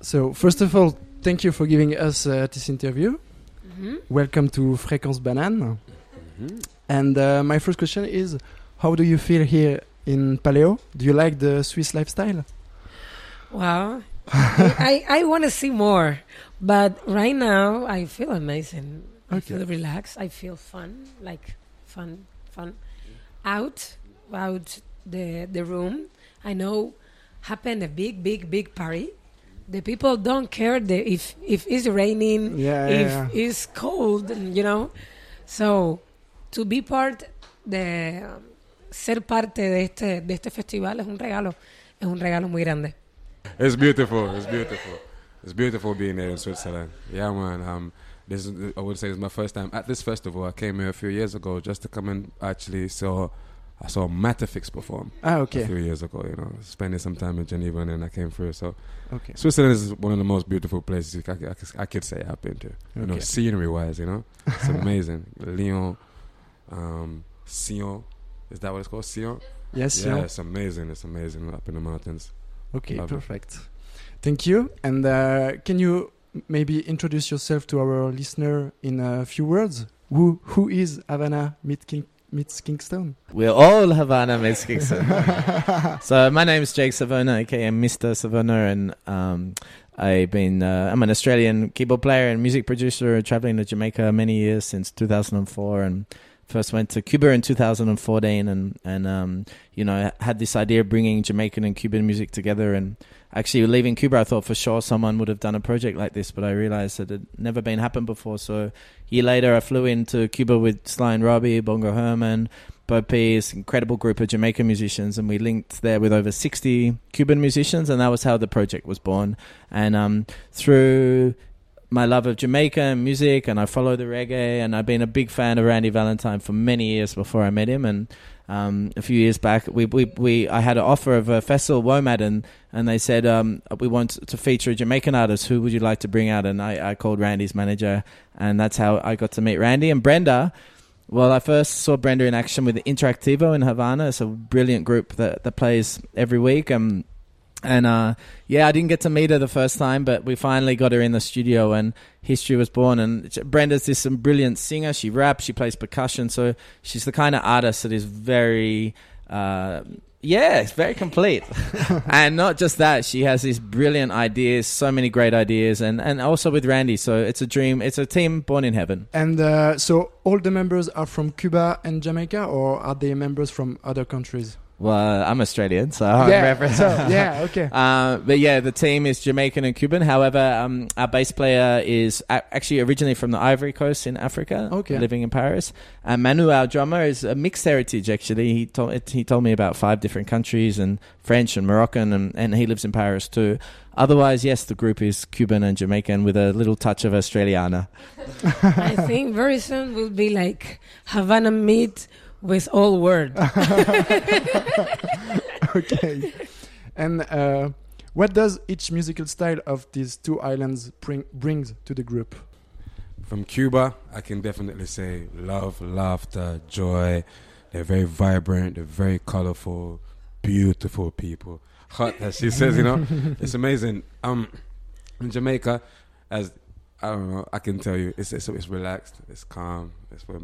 So first of all, thank you for giving us uh, this interview. Mhm. Welcome to Fréquence Banane. Mhm. And uh, my first question is, how do you feel here in Paleo? Do you like the Swiss lifestyle? Well, I I want to see more, but right now I feel amazing. I feel relaxed. I feel fun, like fun, fun. Out, out the the room. I know happened a big, big, big party. The people don't care the, if if it's raining, Yeah, if yeah, it's cold, you know. So to be part de ser parte de este de este festival es un regalo, es un regalo muy grande. It's beautiful. It's beautiful. It's beautiful being here in Switzerland. Yeah, man. Um, this is, I would say it's my first time at this festival. I came here a few years ago just to come and actually saw. I saw Matafix perform Ah, a few years ago. You know, spending some time in Geneva and then I came through. So Okay. Switzerland is one of the most beautiful places I, I, I could say I've been to. You know, scenery wise, you know, it's amazing. Lyon, um, Sion, is that what it's called? Sion. Yes, yeah, yeah. it's amazing. It's amazing up in the mountains. Okay, Love it. perfect. Thank you. And uh, can you maybe introduce yourself to our listener in a few words? Who who is Havana meet King, meets Kingston? We're all Havana Meets Kingston. so my name is Jake Savona, aka Mr. Savona, and um, I've been uh, I'm an Australian keyboard player and music producer, traveling to Jamaica many years since 2004, and first went to Cuba in 2014, and and um, you know had this idea of bringing Jamaican and Cuban music together, and actually leaving Cuba, I thought for sure someone would have done a project like this, but I realized that it had never been happened before. So a year later, I flew into Cuba with Sly and Robbie, Bongo Herman. Bo-Pee, incredible group of Jamaican musicians, and we linked there with over 60 Cuban musicians, and that was how the project was born. And um, through my love of Jamaica and music, and I follow the reggae, and I've been a big fan of Randy Valentine for many years before I met him. And um, a few years back, we, we, we I had an offer of a festival, WOMAD, and, and they said, um, we want to feature a Jamaican artist. Who would you like to bring out? And I, I called Randy's manager, and that's how I got to meet Randy. And Brenda, well, I first saw Brenda in action with Interactivo in Havana. It's a brilliant group that, that plays every week. Um, and uh, yeah, I didn't get to meet her the first time, but we finally got her in the studio and history was born. And Brenda's this um, brilliant singer. She raps, she plays percussion. So she's the kind of artist that is very, uh, yeah, it's very complete. and not just that, she has these brilliant ideas, so many great ideas, and, and also with Randy. So it's a dream, it's a team born in heaven. And uh, so all the members are from Cuba and Jamaica, or are they members from other countries? Well, I'm Australian, so I'm yeah, reference- so, yeah, okay. Uh, but yeah, the team is Jamaican and Cuban. However, um, our bass player is a- actually originally from the Ivory Coast in Africa, Okay. living in Paris. And Manu, our drummer, is a mixed heritage. Actually, he told he told me about five different countries and French and Moroccan, and, and he lives in Paris too. Otherwise, yes, the group is Cuban and Jamaican with a little touch of Australiana. I think very soon we'll be like Havana meet with all word. okay. And uh, what does each musical style of these two islands bring brings to the group? From Cuba, I can definitely say love, laughter, joy. They're very vibrant. They're very colorful, beautiful people. Hot, as she says, you know, it's amazing. Um, in Jamaica, as I don't know, I can tell you, it's it's, it's relaxed, it's calm, it's we're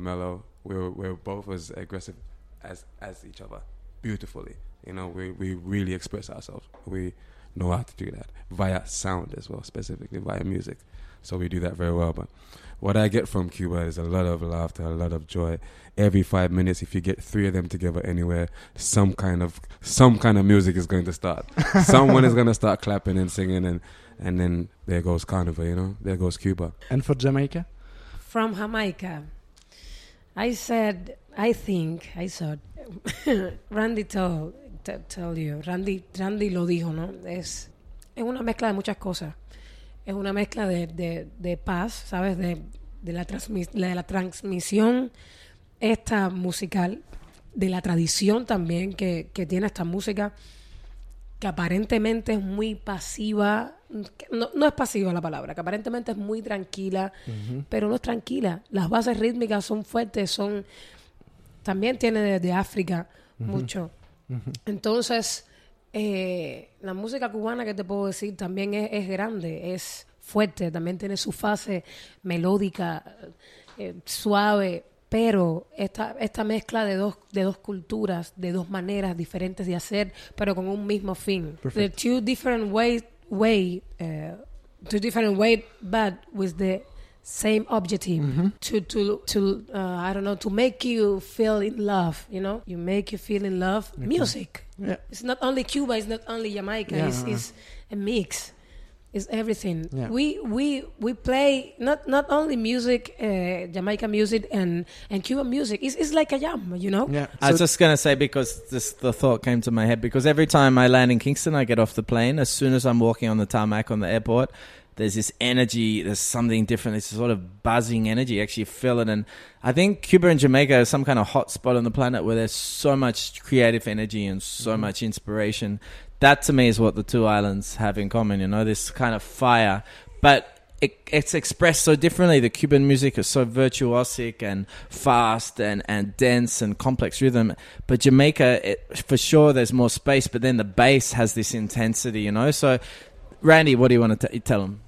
mellow. We're we're both as aggressive as as each other, beautifully. You know, we we really express ourselves. We know how to do that via sound as well, specifically via music. So we do that very well. But what I get from Cuba is a lot of laughter, a lot of joy. Every five minutes, if you get three of them together anywhere, some kind of some kind of music is going to start. Someone is going to start clapping and singing, and and then there goes Carnival. You know, there goes Cuba. And for Jamaica? From Jamaica, I said, I think, I thought, Randy told, t- tell you, Randy, Randy lo dijo, ¿no? Es, es una mezcla de muchas cosas. Es una mezcla de, de, de paz, ¿sabes? De, de, la transmis- de la transmisión esta musical, de la tradición también que, que tiene esta música, que aparentemente es muy pasiva. No, no es pasiva la palabra, que aparentemente es muy tranquila, pero no es tranquila. Las bases rítmicas son fuertes, son. También tiene de, de África mucho. Entonces, Eh, la música cubana, que te puedo decir, también es, es grande, es fuerte, también tiene su fase melódica, eh, suave, pero esta, esta mezcla de dos, de dos culturas, de dos maneras diferentes de hacer, pero con un mismo fin. The two different ways, way, uh, two different way, but with the same objective to to to uh, I don't know to make you feel in love. You know, you make you feel in love. Okay. Music. Yeah. It's not only Cuba. It's not only Jamaica. It's, it's a mix. It's everything. Yeah. We we we play not not only music, uh, Jamaica music and and Cuban music. It's, it's like a jam. You know. Yeah. I was just going to say because this the thought came to my head because every time I land in Kingston, I get off the plane. As soon as I'm walking on the tarmac on the airport, there's this energy. There's something different. A sort of buzzing energy. You actually feel it, and I think Cuba and Jamaica is some kind of hot spot on the planet where there's so much creative energy and so Mhm. much inspiration. That to me is what the two islands have in common. You know, this kind of fire, but. It, it's expressed so differently. The Cuban music is so virtuosic and fast and, and dense and complex rhythm. But Jamaica, it, for sure, there's more space, but then the bass has this intensity, you know? So, Randy, what do you want to t- tell them?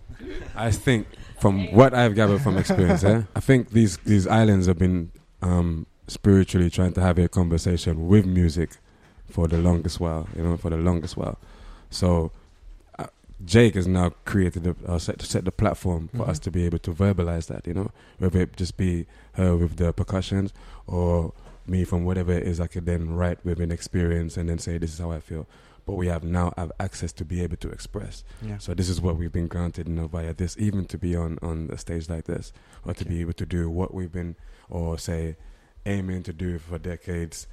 I think from what I've gathered from experience, eh, I think these these islands have been um, spiritually trying to have a conversation with music for the longest while. You know, for the longest while. So uh, Jake has now created a uh, set set the platform for Mhm. us to be able to verbalize that. You know, whether it just be her with the percussions or me from whatever it is, I could then write with an experience and then say this is how I feel. But we have now have access to be able to express. yeah. So this is what we've been granted, you know, via this, even to be on on a stage like this, or to be able to do what we've been, or say, aiming to do for decades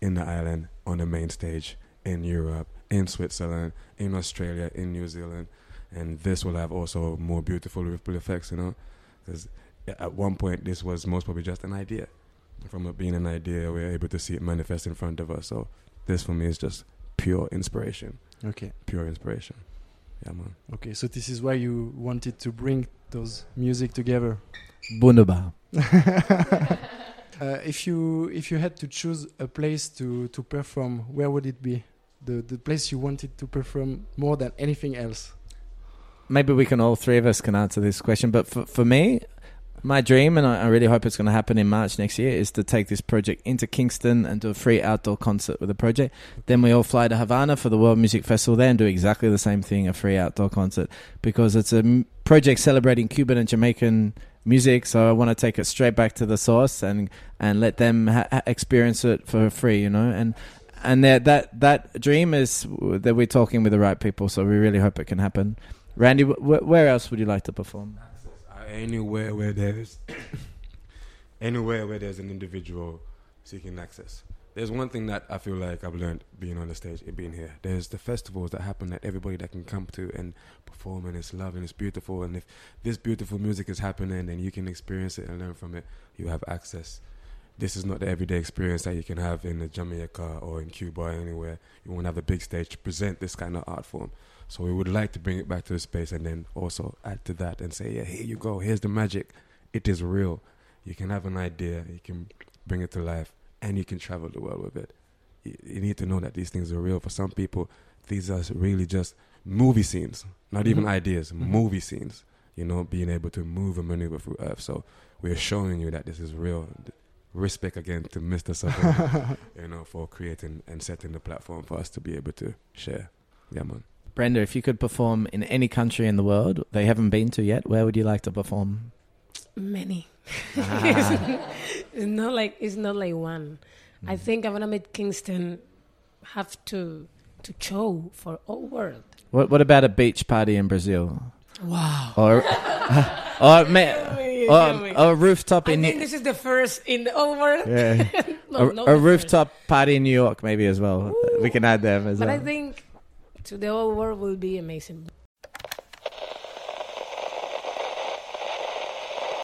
in the island on the main stage in Europe, in Switzerland, in Australia, in New Zealand, and this will have also more beautiful ripple effects, you know, because at one point this was most probably just an idea. From it being an idea, we're able to see it manifest in front of us. So this for me is just pure inspiration, Okay. pure inspiration. Yeah, man. Okay. So this is why you wanted to bring those music together. Wunderbar. Uh, if you if you had to choose a place to to perform, where would it be? The the place you wanted to perform more than anything else. Maybe we can all three of us can answer this question, but for, for me, my dream, and I, really hope it's going to happen in March next year, is to take this project into Kingston and do a free outdoor concert with the project. Then we all fly to Havana for the World Music Festival there and do exactly the same thing, a free outdoor concert, because it's a project celebrating Cuban and Jamaican music. So I want to take it straight back to the source and and let them ha- experience it for free, you know, and. And that that that dream is that we're talking with the right people, so we really hope it can happen. Randy, wh- where else would you like to perform? Anywhere where there's anywhere where there's an individual seeking access. There's one thing that I feel like I've learned being on the stage and being here. There's the festivals that happen that everybody that can come to and perform and it's love and it's beautiful and if this beautiful music is happening and you can experience it and learn from it, you have access. This is not the everyday experience that you can have in a Jamaica or in Cuba or anywhere. You won't have a big stage to present this kind of art form. So we would like to bring it back to the space and then also add to that and say, yeah, here you go. Here's the magic. It is real. You can have an idea. You can bring it to life and you can travel the world with it. You, you need to know that these things are real. For some people, these are really just movie scenes, not even Mhm. ideas, Mhm. movie scenes. You know, being able to move and maneuver through Earth. So we're showing you that this is real. Respect again to Mr. Sutton, you know, for creating and setting the platform for us to be able to share. Yeah, man. Brenda, if you could perform in any country in the world they haven't been to yet, where would you like to perform? Many. Ah. it's not like it's not like one. I think I'm gonna make Kingston have to to show for all world. What, what about a beach party in Brazil? Wow. Or, or, ma- or, or uh, a rooftop I in think New- this is the first in the whole world. yeah. No, a, a rooftop party in New York, maybe as well. Ooh. We can add them as But I think to the whole world will be amazing.